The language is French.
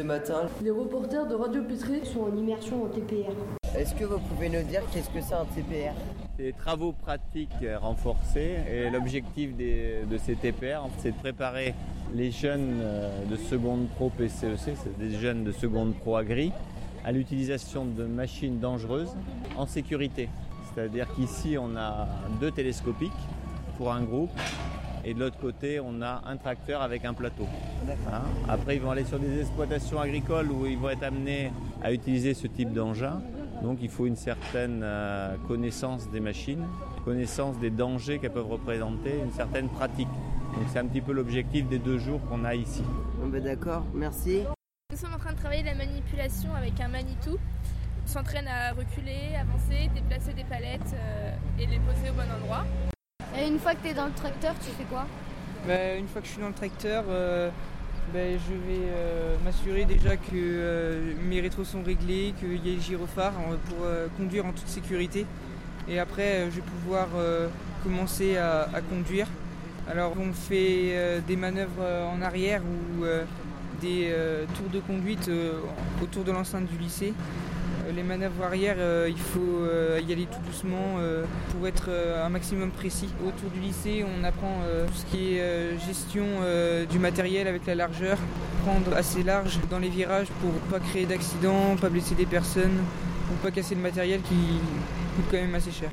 ce matin. Les reporters de Radio Pétré sont en immersion en TPR. Est-ce que vous pouvez nous dire qu'est-ce que c'est un TPR Des travaux pratiques renforcés et l'objectif de ces TPR, c'est de préparer les jeunes de seconde pro PCEC, c'est des jeunes de seconde pro agri, à l'utilisation de machines dangereuses en sécurité. C'est-à-dire qu'ici on a deux télescopiques pour un groupe et de l'autre côté on a un tracteur avec un plateau. Hein Après ils vont aller sur des exploitations agricoles où ils vont être amenés à utiliser ce type d'engin. Donc il faut une certaine euh, connaissance des machines, connaissance des dangers qu'elles peuvent représenter, une certaine pratique. Donc c'est un petit peu l'objectif des deux jours qu'on a ici. Ben D'accord, merci. Nous sommes en train de travailler la manipulation avec un Manitou. On s'entraîne à reculer, avancer, déplacer des palettes euh, et les poser au bon endroit. Et une fois que tu es dans le tracteur, tu fais quoi? Bah, Une fois que je suis dans le tracteur, euh, bah, je vais euh, m'assurer déjà que euh, mes rétros sont réglés, qu'il y ait le gyrophare pour euh, conduire en toute sécurité. Et après, je vais pouvoir commencer à, conduire. Alors on fait des manœuvres en arrière ou des tours de conduite autour de l'enceinte du lycée. Les manœuvres arrière, il faut y aller tout doucement pour être un maximum précis. Autour du lycée, on apprend tout ce qui est gestion du matériel avec la largeur, prendre assez large dans les virages pour pas créer d'accidents, pas blesser des personnes, pour pas casser le matériel qui coûte quand même assez cher.